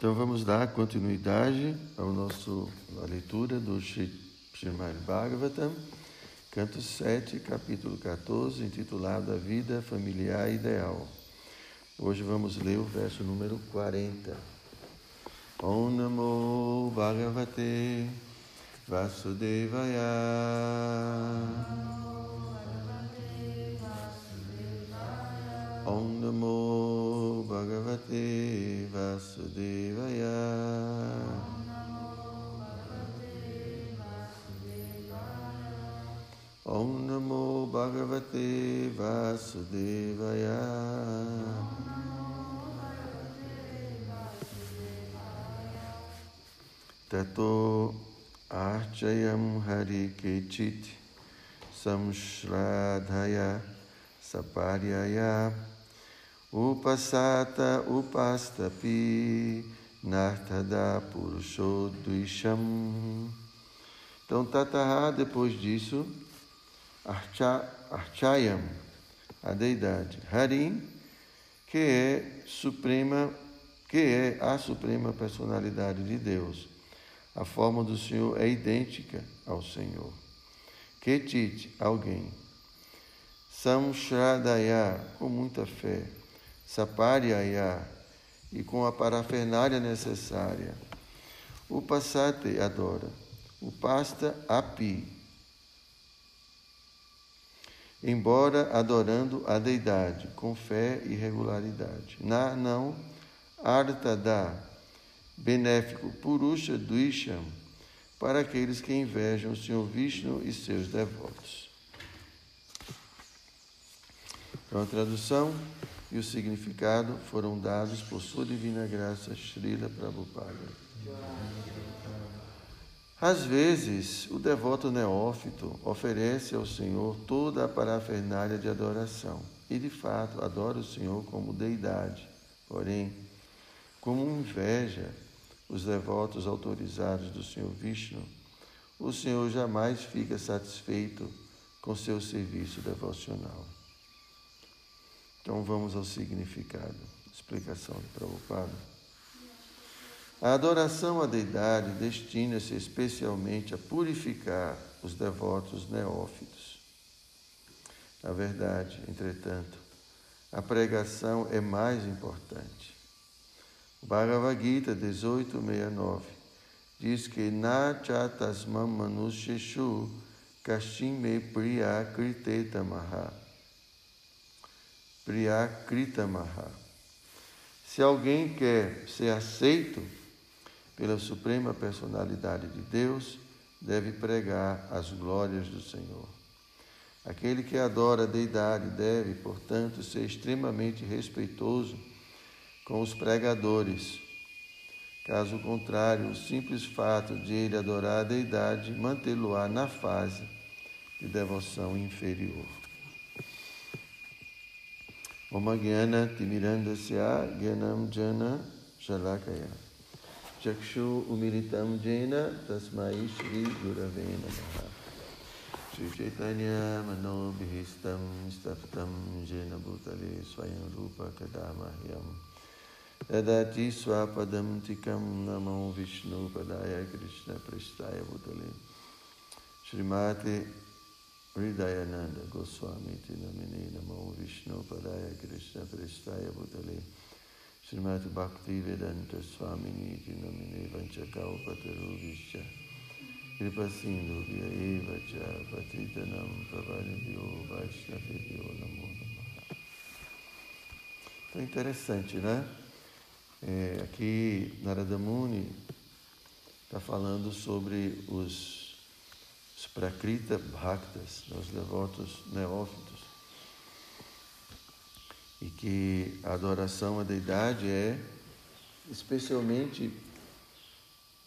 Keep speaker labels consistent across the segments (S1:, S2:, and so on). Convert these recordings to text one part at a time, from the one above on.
S1: Então vamos dar continuidade ao nosso à leitura do Srimad Bhagavatam, canto 7, capítulo 14, intitulado A Vida Familiar Ideal. Hoje vamos ler o verso número 40. Om Namo Bhagavate Vasudevaya. Om Namo Bhagavate Vasudevaya. Om Namo Bhagavate Vasudevaya. Tato Archayam Hari Kechit Samshradhaya Saparyaya Upasata Upastapi Nartada Purushodvisham. Então, Tataha, depois disso, Archa, Archayam, a deidade, Harim, que é suprema, que é a suprema personalidade de Deus. A forma do Senhor é idêntica ao Senhor. Ketit, alguém. Samshradaya, com muita fé. Saparyaya, e com a parafernália necessária. O Passate adora. O Pasta api. Embora adorando a deidade, com fé e regularidade. Na não, artada, benéfico, purusha duisham, para aqueles que invejam o Senhor Vishnu e seus devotos. Então, a tradução e o significado foram dados por sua divina graça Srila Prabhupada. Às vezes, o devoto neófito oferece ao Senhor toda a parafernália de adoração e, de fato, adora o Senhor como deidade. Porém, como inveja os devotos autorizados do Senhor Vishnu, o Senhor jamais fica satisfeito com seu serviço devocional. Então vamos ao significado, explicação de Prabhupada. A adoração à deidade destina-se especialmente a purificar os devotos neófitos. Na verdade, entretanto, a pregação é mais importante. O Bhagavad Gita 1869 diz que Na chatasmam manusheshu kashim me priya kritetamaha. Priya kritamaha. Se alguém quer ser aceito pela suprema personalidade de Deus, deve pregar as glórias do Senhor. Aquele que adora a deidade deve, portanto, ser extremamente respeitoso com os pregadores. Caso contrário, o simples fato de ele adorar a deidade mantê-lo-á na fase de devoção inferior. Oma Gyana Timirandasya Gyanam Jana Shalakaya Chakshu Umilitam Jena Tasmai Shri Gurave Namaha Shri Chaitanya Mano Bhihistam Staftam Jena Bhutale Swayam Rupa Kadamahyam Dadati Swapadam Tikam Namo Vishnu Padaya Krishna Prestaya Bhutale Srimati Hridayananda Goswami Tinamini Namo Vishnu Padaya Krishna Prestaya Bhutale. Srimati Bhakti Vedanta Swamini Tinamini Vanchakau Pataruvischa Kripa Sindhu Eva Cha Patitanam Pravanibhyo Vaishnavibhyo Namo Namaha. Então interessante, né? É, aqui Narada Muni está falando sobre os, os Prakrita Bhaktas, os devotos neófitos, e que a adoração à deidade é especialmente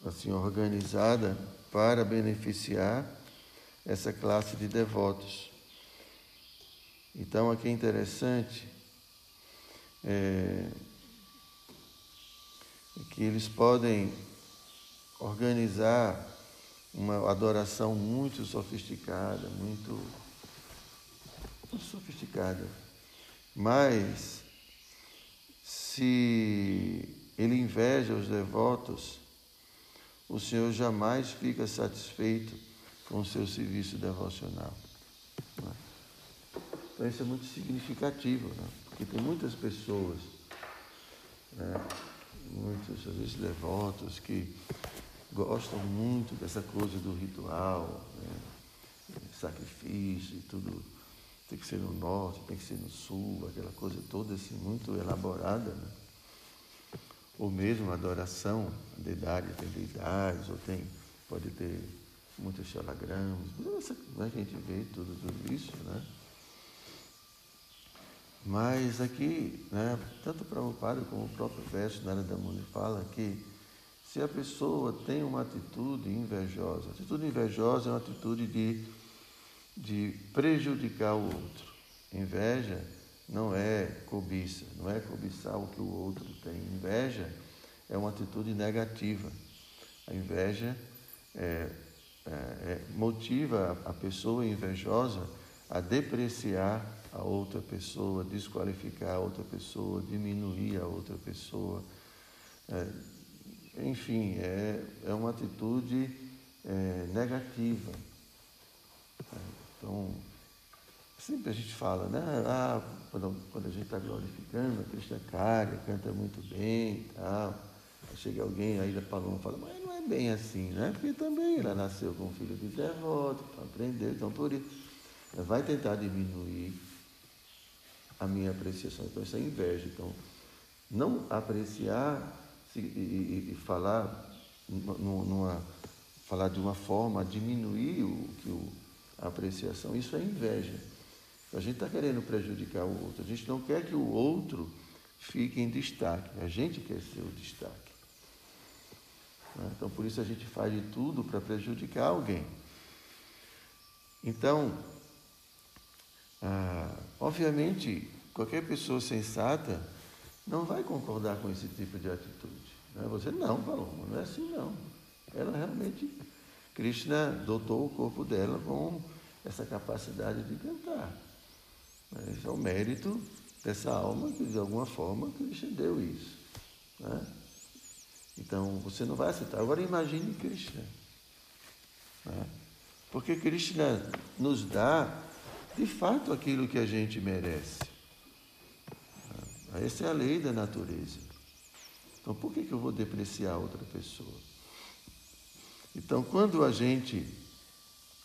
S1: assim organizada para beneficiar essa classe de devotos. Então aqui é interessante é, que eles podem organizar uma adoração muito sofisticada, muito, muito sofisticada. Mas se ele inveja os devotos, o Senhor jamais fica satisfeito com o seu serviço devocional. Né? Então isso é muito significativo, né? porque tem muitas pessoas, né? muitos, às vezes, devotos que gostam muito dessa coisa do ritual, né? sacrifício e tudo. Tem que ser no norte, tem que ser no sul, aquela coisa toda assim, muito elaborada. Né? Ou mesmo adoração, a deidade, tem deidades, ou tem, pode ter muitos xalagramas, a gente vê tudo, tudo isso, né? Mas aqui, né, tanto para o padre como o próprio verso na área da Muni fala que se a pessoa tem uma atitude invejosa, atitude invejosa é uma atitude de, de prejudicar o outro. Inveja não é cobiça, não é cobiçar o que o outro tem. Inveja é uma atitude negativa. A inveja é, é, é motiva a pessoa invejosa a depreciar a outra pessoa, desqualificar a outra pessoa, diminuir a outra pessoa. É, enfim, é, é uma atitude é, negativa. É, então, sempre a gente fala, né? Ah, quando, quando a gente está glorificando, a Krishna Karya canta muito bem e tal. Chega alguém aí da Paloma e fala, mas não é bem assim, né? Porque também ela nasceu com um filho de devoto, para aprender, então por isso. Vai tentar diminuir a minha apreciação. Então, isso é inveja. Então, não apreciar e, e, e falar, numa, falar de uma forma a diminuir o, que o, a apreciação, isso é inveja. A gente está querendo prejudicar o outro. A gente não quer que o outro fique em destaque. A gente quer ser o destaque. Né? Então, por isso a gente faz de tudo para prejudicar alguém. Então, ah, obviamente, qualquer pessoa sensata não vai concordar com esse tipo de atitude. Você não, Paloma, não é assim não. Ela realmente, Krishna dotou o corpo dela com essa capacidade de cantar. Esse é o mérito dessa alma que, de alguma forma, Krishna deu isso. Né? Então, você não vai aceitar. Agora, imagine Krishna. Né? Porque Krishna nos dá, de fato, aquilo que a gente merece. Essa é a lei da natureza. Então, por que, que eu vou depreciar outra pessoa? Então, quando a gente,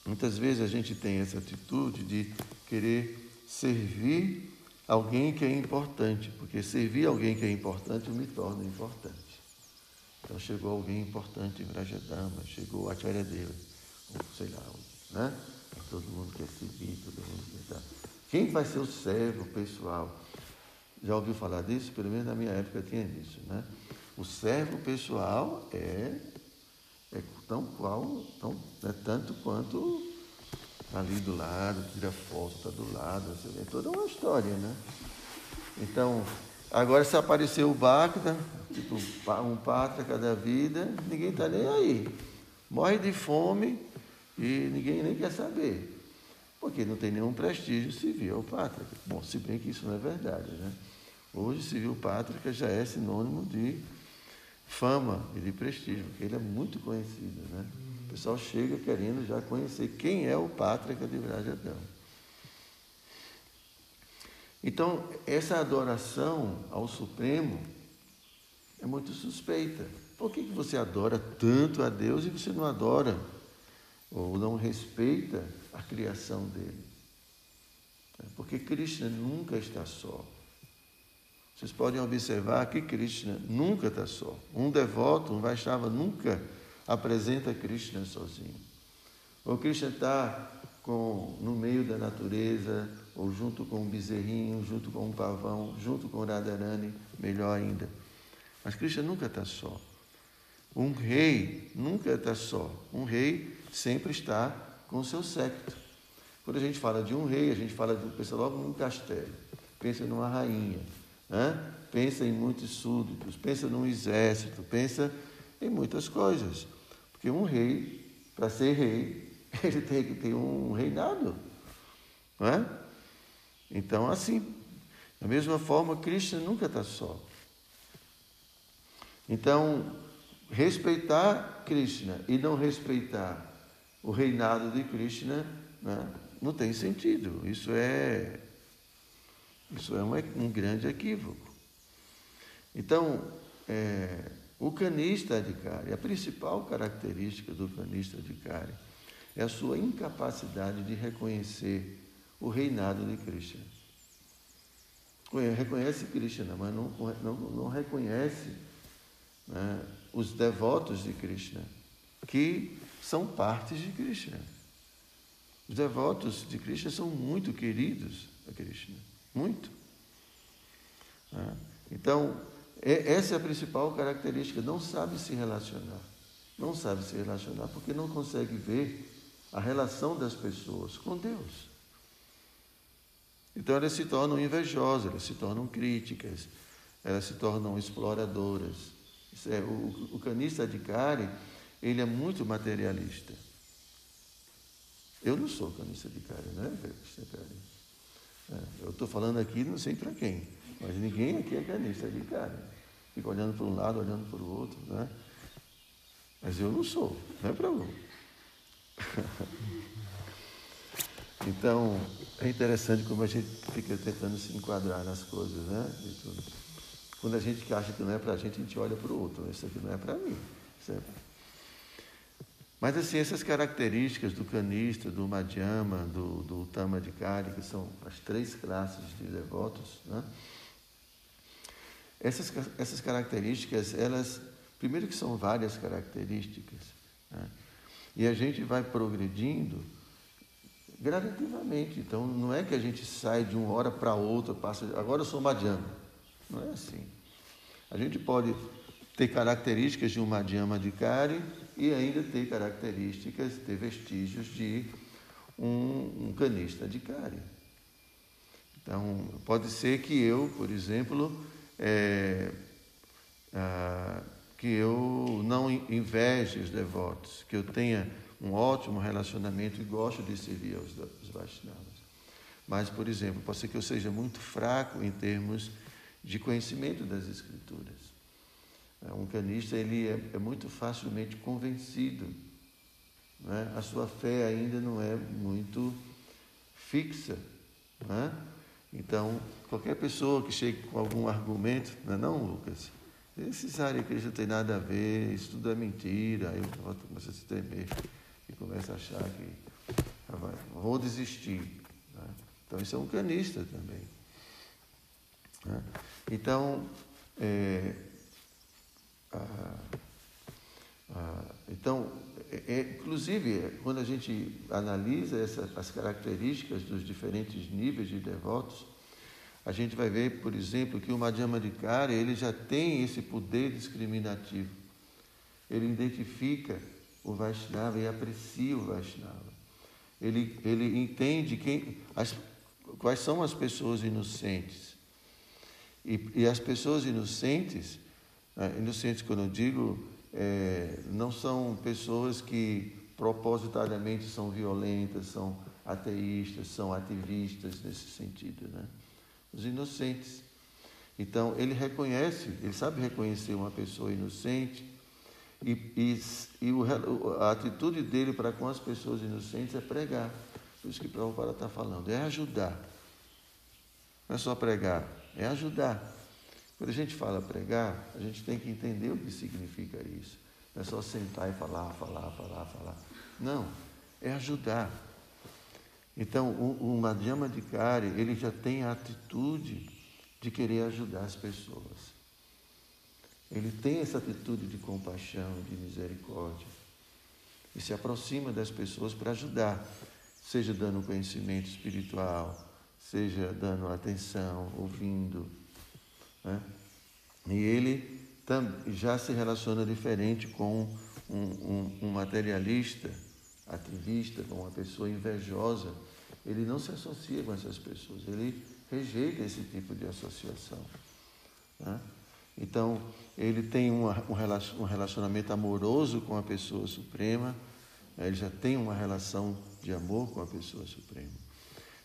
S1: muitas vezes a gente tem essa atitude de querer servir alguém que é importante, porque servir alguém que é importante me torna importante. Então chegou alguém importante em Vrajadama, chegou a Acharya Deva, ou sei lá, né? Todo mundo quer servir, todo mundo quer dar. Quem vai ser o servo pessoal? Já ouviu falar disso? Pelo menos na minha época tinha isso, né? O servo pessoal é, é tão qual, tão, é tanto quanto ali do lado, tira foto, está do lado, é toda uma história, né? Então, agora se apareceu o Bacta, tipo um pátrica da vida, ninguém está nem aí. Morre de fome e ninguém nem quer saber. Porque não tem nenhum prestígio civil pátrica. Bom, se bem que isso não é verdade, né? Hoje, civil pátrica já é sinônimo de fama e de prestígio, porque ele é muito conhecido, né? O pessoal chega querendo já conhecer quem é o pátrica de Vrajadão. Então, essa adoração ao Supremo é muito suspeita. Por que, você adora tanto a Deus e você não adora ou não respeita a criação dele? Porque Krishna nunca está só. Vocês podem observar que Krishna nunca está só. Um devoto, um Vaishnava, nunca apresenta Krishna sozinho. Ou Krishna está no meio da natureza, ou junto com um bezerrinho, junto com um pavão, junto com Radharani, melhor ainda. Mas Krishna nunca está só. Um rei nunca está só. Um rei sempre está com o seu séquito. Quando a gente fala de um rei, a gente fala de, pensa logo num castelo, pensa numa rainha, né? pensa em muitos súditos, pensa num exército, pensa em muitas coisas. Porque um rei, para ser rei, ele tem que ter um reinado. Não é? Então, assim, da mesma forma, Krishna nunca está só. Então, respeitar Krishna e não respeitar o reinado de Krishna né, não tem sentido. Isso é, isso é um, grande equívoco. Então, é, o canista adhikari, a principal característica do canista adhikari é a sua incapacidade de reconhecer o reinado de Krishna. Reconhece Krishna, mas não, não, não reconhece né, os devotos de Krishna, que são partes de Krishna. Os devotos de Krishna são muito queridos a Krishna, muito. Né? Então, essa é a principal característica, não sabe se relacionar. Não sabe se relacionar porque não consegue ver a relação das pessoas com Deus. Então elas se tornam invejosas, elas se tornam críticas, elas se tornam exploradoras. É, o, o canista de Karen, ele é muito materialista. Eu não sou canista de Karen, né, é, eu estou falando aqui, não sei para quem, mas ninguém aqui é canista de Karen. Fica olhando para um lado, olhando para o outro, né? Mas eu não sou, não é para um. então, é interessante como a gente fica tentando se enquadrar nas coisas, né? Quando a gente acha que não é para a gente, a gente olha para o outro. Isso aqui não é para mim. É... Mas assim, essas características do canista, do madhyama, do, do tamadikari, que são as três classes de devotos, né? essas, essas características, elas, primeiro que são várias características, né? E a gente vai progredindo gradativamente. Então, não é que a gente sai de uma hora para outra, passa, agora eu sou madhyama. Não é assim. A gente pode ter características de um madhyama de Kari e ainda ter características, ter vestígios de um, um canista de Kari. Então, pode ser que eu, por exemplo, é, ah, que eu não inveje os devotos, que eu tenha um ótimo relacionamento e gosto de servir aos, aos Vaishnavas. Mas, por exemplo, pode ser que eu seja muito fraco em termos de conhecimento das Escrituras. É, um canista ele é, é muito facilmente convencido. Né? A sua fé ainda não é muito fixa. Né? Então, qualquer pessoa que chegue com algum argumento, não é não, Lucas? Esse Hare Krishna não tem nada a ver, isso tudo é mentira. Aí eu começo a se temer e começa a achar que ah, vou desistir. Né? Então isso é um canista também. Né? Então, é, ah, ah, então é, é, inclusive, quando a gente analisa essa, as características dos diferentes níveis de devotos, a gente vai ver, por exemplo, que o Madhyamadikari ele já tem esse poder discriminativo. Ele identifica o Vaishnava e aprecia o Vaishnava. Ele, ele entende quem, as, quais são as pessoas inocentes. E, e as pessoas inocentes, inocentes quando eu digo, é, não são pessoas que propositadamente são violentas, são ateístas, são ativistas nesse sentido, né? os inocentes. Então, ele reconhece, ele sabe reconhecer uma pessoa inocente e, e, e o, a atitude dele para com as pessoas inocentes é pregar. Por isso que Prabhupada está falando, é ajudar. Não é só pregar, é ajudar. Quando a gente fala pregar, a gente tem que entender o que significa isso. Não é só sentar e falar, falar, falar, falar. Não, é ajudar. Então, o, o Madhyama ele já tem a atitude de querer ajudar as pessoas. Ele tem essa atitude de compaixão, de misericórdia. E se aproxima das pessoas para ajudar, seja dando conhecimento espiritual, seja dando atenção, ouvindo. Né? E ele já se relaciona diferente com um, um, um materialista, ativista, com uma pessoa invejosa ele não se associa com essas pessoas, ele rejeita esse tipo de associação. Né? Então, ele tem um relacionamento amoroso com a pessoa suprema, né? ele já tem uma relação de amor com a pessoa suprema.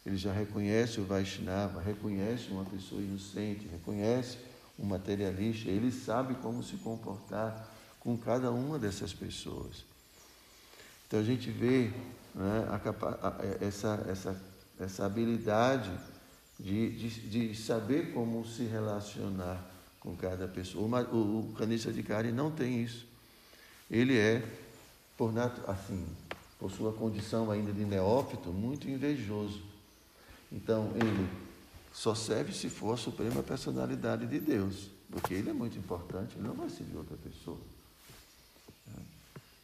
S1: Ele já reconhece o Vaishnava, reconhece uma pessoa inocente, reconhece um materialista, ele sabe como se comportar com cada uma dessas pessoas. Então a gente vê né, a, a, essa, essa, essa habilidade de, de, de, saber como se relacionar com cada pessoa. O, o, o canista de não tem isso. Ele é, por, assim, por sua condição ainda de neófito, muito invejoso. Então ele só serve se for a suprema personalidade de Deus, porque ele é muito importante, ele não vai servir outra pessoa.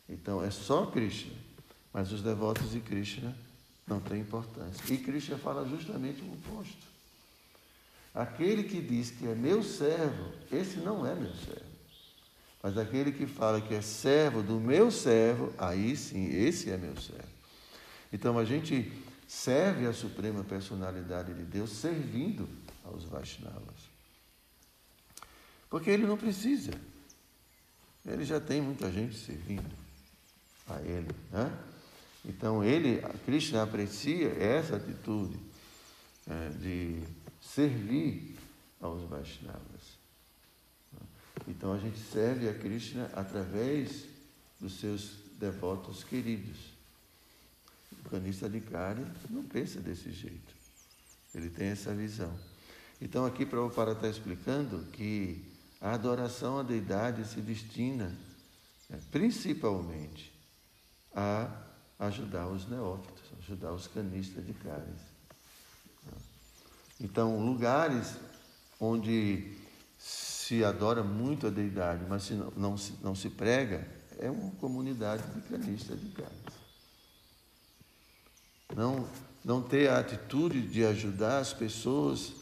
S1: Então é só Krishna, mas os devotos de Krishna não têm importância. E Krishna fala justamente o oposto. Aquele que diz que é meu servo, esse não é meu servo. Mas aquele que fala que é servo do meu servo, aí sim, esse é meu servo. Então a gente serve a suprema personalidade de Deus servindo aos Vaishnavas. Porque ele não precisa. Ele já tem muita gente servindo a ele. Né? Então ele, Krishna aprecia essa atitude é, de servir aos Vaishnavas. Então a gente serve a Krishna através dos seus devotos queridos. Canista de carne não pensa desse jeito. Ele tem essa visão. Então aqui Prabhupada está explicando que a adoração à deidade se destina né, principalmente a ajudar os neófitos, ajudar os canistas de carnes. Então, lugares onde se adora muito a deidade, mas se não, não, se, não se prega, é uma comunidade de canistas de carnes. Não, não ter a atitude de ajudar as pessoas,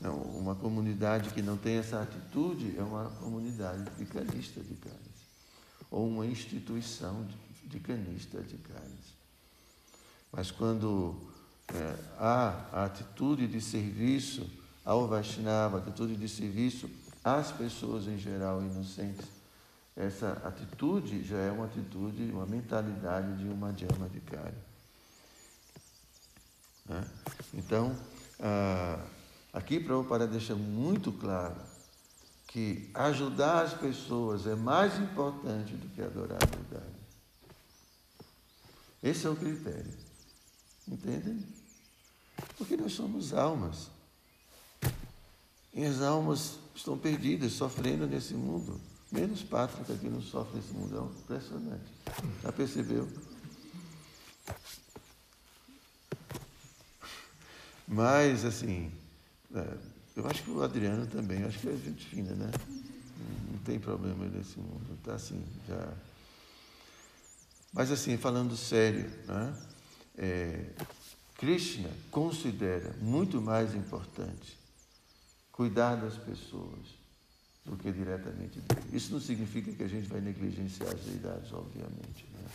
S1: não, uma comunidade que não tem essa atitude é uma comunidade de canistas de carnes, ou uma instituição de, canistas de carnes. Mas quando é, há a atitude de serviço ao Vaishnava, atitude de serviço às pessoas em geral inocentes. Essa atitude já é uma atitude, uma mentalidade de uma Madhyama de Kari. Né? Então, ah, aqui Prabhupada deixa muito claro que ajudar as pessoas é mais importante do que adorar a verdade. Esse é o critério. Entendem? Porque nós somos almas. E as almas estão perdidas, sofrendo nesse mundo. Menos Pátrica que não sofre nesse mundo. É impressionante. Já percebeu? Mas, assim, é, eu acho que o Adriano também, acho que é gente fina, né? Não tem problema nesse mundo. Está assim, já. Mas, assim, falando sério, né? É, Krishna considera muito mais importante cuidar das pessoas do que diretamente dele. Isso não significa que a gente vai negligenciar as deidades, obviamente. Né?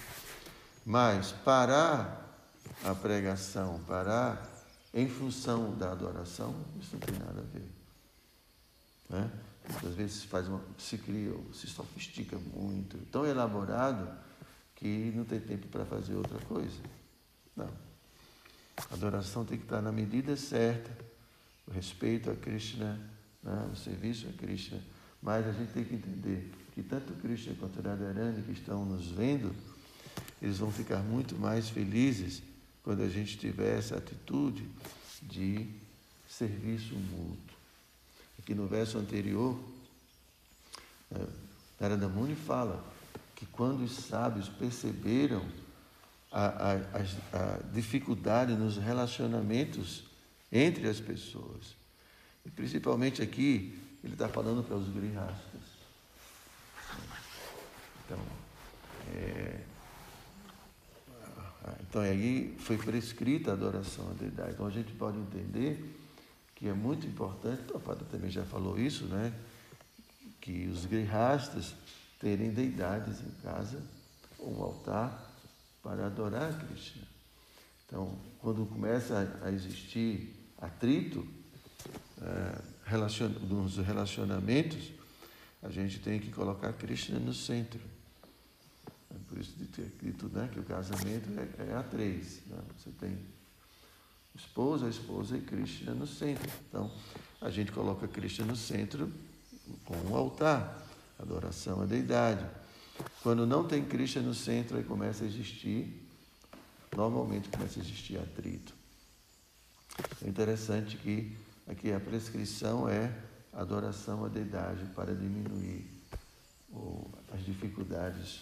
S1: Mas parar a pregação, parar em função da adoração, isso não tem nada a ver. Né? Muitas vezes faz uma, se cria, se sofistica muito, tão elaborado que não tem tempo para fazer outra coisa. Não. A adoração tem que estar na medida certa, o respeito a Krishna, né? o serviço a Krishna. Mas a gente tem que entender que tanto Krishna quanto Radharani que estão nos vendo, eles vão ficar muito mais felizes quando a gente tiver essa atitude de serviço mútuo. Aqui no verso anterior, é, Narada Muni fala que quando os sábios perceberam a, a, a, dificuldade nos relacionamentos entre as pessoas. E principalmente aqui, ele está falando para os grihastas. Então, é, então aí foi prescrita a adoração à deidade. Então a gente pode entender que é muito importante, o Papai também já falou isso, né? Que os grihastas terem deidades em casa, um altar para adorar Krishna. Então, quando começa a existir atrito é, nos relacionamentos, a gente tem que colocar Krishna no centro. É por isso ter dito né, que o casamento é, é a três. Né? Você tem esposa, esposa e Krishna no centro. Então, a gente coloca Krishna no centro com um altar, adoração à deidade. Quando não tem Krishna no centro, aí começa a existir, normalmente começa a existir atrito. É interessante que aqui a prescrição é adoração à deidade para diminuir as dificuldades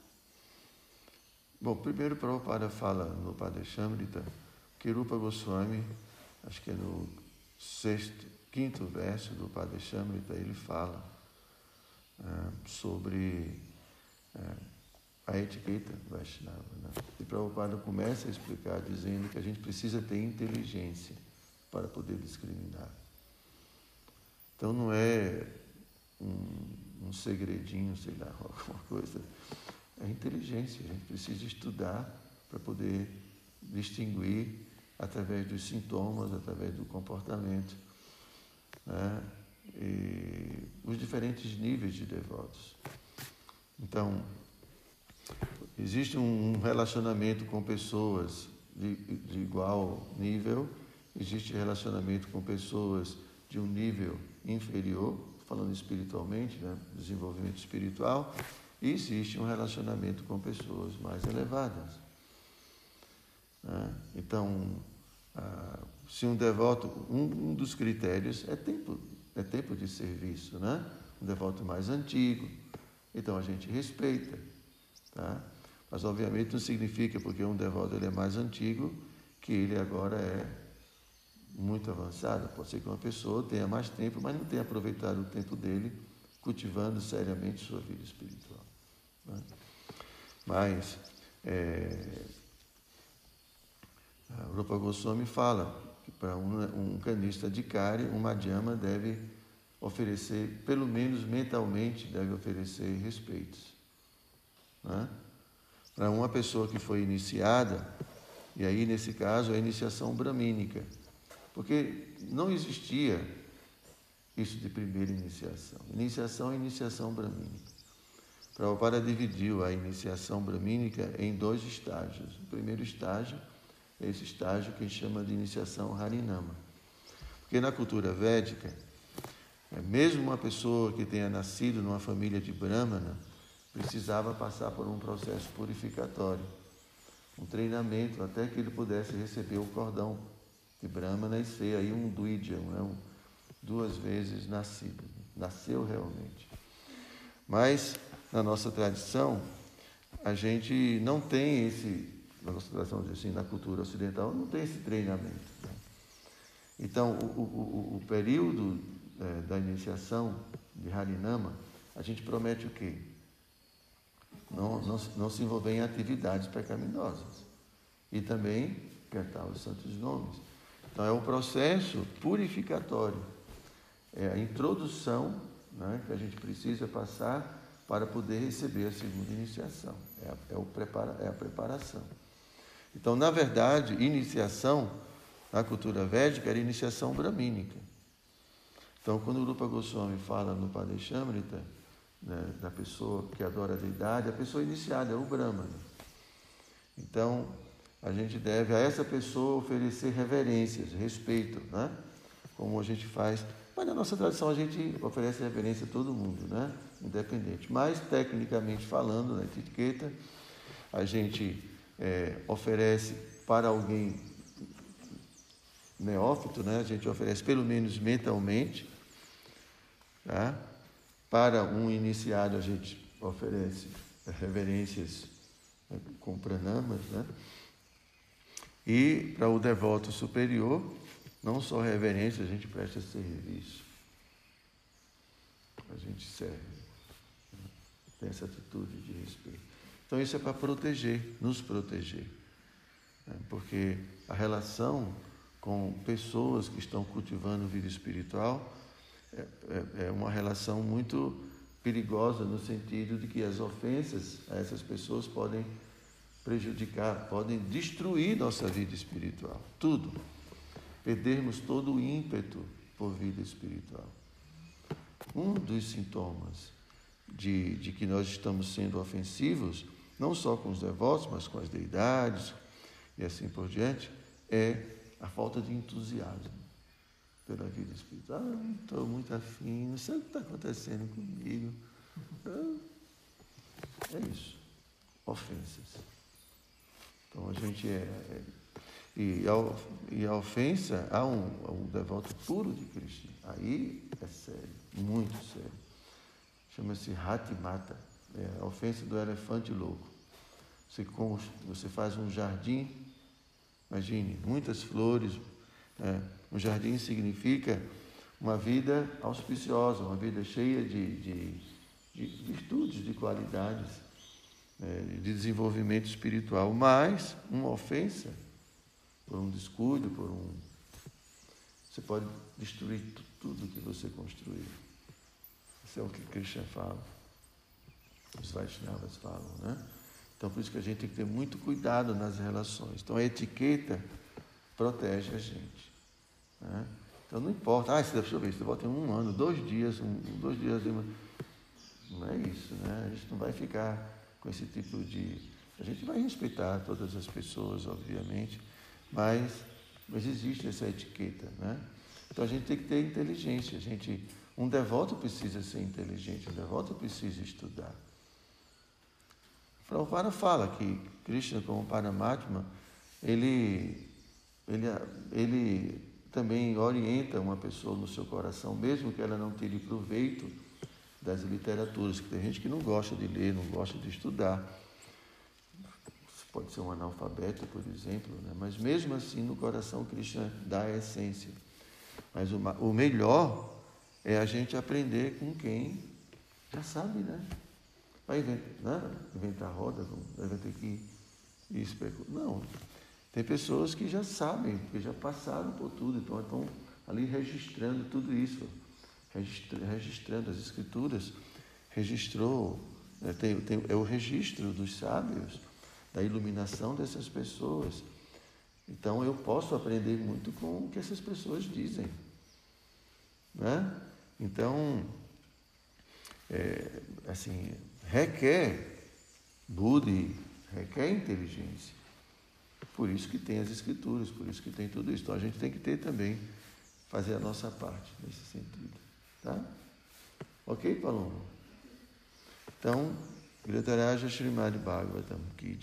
S1: Bom, primeiro Prabhupada fala no Padre Shamrita, que Rupa Goswami, acho que é no sexto, quinto verso do Padre Shamrita, ele fala é, sobre é, a etiqueta Vaishnava. Né? E Prabhupada começa a explicar dizendo que a gente precisa ter inteligência para poder discriminar. Então não é um, um segredinho, sei lá, alguma coisa é inteligência. A gente precisa estudar para poder distinguir através dos sintomas, através do comportamento, né? os diferentes níveis de devotos. Então, existe um relacionamento com pessoas de, de igual nível, existe relacionamento com pessoas de um nível inferior, falando espiritualmente, né? desenvolvimento espiritual, e existe um relacionamento com pessoas mais elevadas. Né? Então, ah, se um devoto, um, dos critérios é tempo, é tempo de serviço, né? Um devoto mais antigo, então a gente respeita, tá? Mas obviamente não significa porque um devoto ele é mais antigo que ele agora é muito avançado. Pode ser que uma pessoa tenha mais tempo, mas não tenha aproveitado o tempo dele cultivando seriamente sua vida espiritual. Né? Mas é, a Rupa Goswami fala que para um, um canista de Kari, um Madhyama deve oferecer, pelo menos mentalmente, deve oferecer respeitos. Né? Para uma pessoa que foi iniciada, e aí nesse caso a iniciação bramínica, porque não existia isso de primeira iniciação. Iniciação é iniciação bramínica. Prabhupada dividiu a iniciação brahmínica em dois estágios. O primeiro estágio é esse estágio que chama de iniciação Harinama. Porque na cultura védica, é, mesmo uma pessoa que tenha nascido numa família de Brahmana, precisava passar por um processo purificatório, um treinamento até que ele pudesse receber o cordão de Brahmana e ser aí um Dvijam, né? um, duas vezes nascido, nasceu realmente. Mas na nossa tradição, a gente não tem esse, na nossa tradição, assim, na cultura ocidental, não tem esse treinamento. Né? Então, o, o, o período é, da iniciação de Harinama, a gente promete o quê? Não, não, não se envolver em atividades pecaminosas. E também cantar os santos nomes. Então, é um processo purificatório. É a introdução né, que a gente precisa passar para poder receber a segunda iniciação. É a, é, o prepara, é a preparação. Então, na verdade, iniciação na cultura védica era iniciação bramínica. Então, quando o Rupa Goswami fala no Padeshamrita, né, da pessoa que adora a deidade, a pessoa iniciada é o Brahmana. Então, a gente deve a essa pessoa oferecer reverências, respeito, né? como a gente faz. Mas na nossa tradição a gente oferece reverência a todo mundo, né? Independente. Mas, tecnicamente falando, na etiqueta, a gente é, oferece para alguém neófito, né? a gente oferece pelo menos mentalmente. Tá? Para um iniciado, a gente oferece reverências né, com pranamas. Né? E para o devoto superior, não só reverência, a gente presta serviço. A gente serve tem essa atitude de respeito. Então, isso é para proteger, nos proteger. Né? Porque a relação com pessoas que estão cultivando vida espiritual é, é, é uma relação muito perigosa no sentido de que as ofensas a essas pessoas podem prejudicar, podem destruir nossa vida espiritual. Tudo. Perdermos todo o ímpeto por vida espiritual. Um dos sintomas de, de que nós estamos sendo ofensivos, não só com os devotos, mas com as deidades e assim por diante, é a falta de entusiasmo pela vida espiritual. Ah, estou muito afim, não sei o que está acontecendo comigo. Ah, é isso. Ofensas. Então a gente é. é e, a, e a ofensa a um, a um devoto puro de Cristo, aí é sério, muito sério. Chama-se Hatimata, é a ofensa do elefante louco. Você, você faz um jardim, imagine, muitas flores. É, um jardim significa uma vida auspiciosa, uma vida cheia de, de, de virtudes, de qualidades é, de desenvolvimento espiritual, mas uma ofensa, por um descuido, por um. Você pode destruir tudo que você construiu. Isso é o que Krishna fala. Os Vaishnavas falam, né? Então, por isso que a gente tem que ter muito cuidado nas relações. Então, a etiqueta protege a gente. Né? Então, não importa. Ah, deixa eu ver, você volta em um ano, dois dias, um, dois dias. Não é isso, né? A gente não vai ficar com esse tipo de. A gente vai respeitar todas as pessoas, obviamente, mas, mas existe essa etiqueta, né? Então a gente tem que ter inteligência. A gente, um devoto precisa ser inteligente, um devoto precisa estudar. Prabhupada fala que Krishna, como Paramatma, ele, ele, ele também orienta uma pessoa no seu coração, mesmo que ela não tire proveito das literaturas, que tem gente que não gosta de ler, não gosta de estudar. Pode ser um analfabeto, por exemplo, né? mas mesmo assim no coração cristão dá a essência. Mas o, o melhor é a gente aprender com quem já sabe, né? Vai inventar, né? inventar roda, vai ter que especular. Não. Tem pessoas que já sabem, que já passaram por tudo, então estão ali registrando tudo isso registrando as escrituras, registrou, né, tem, tem, é o registro dos sábios, da iluminação dessas pessoas. Então eu posso aprender muito com o que essas pessoas dizem. Né? Então, é, assim, requer Budi, requer inteligência. Por isso que tem as escrituras, por isso que tem tudo isso. Então a gente tem que ter também, fazer a nossa parte nesse sentido. Tá? Ok, Paloma? Então, Gritaraja Srimad Bhagavatam Ki.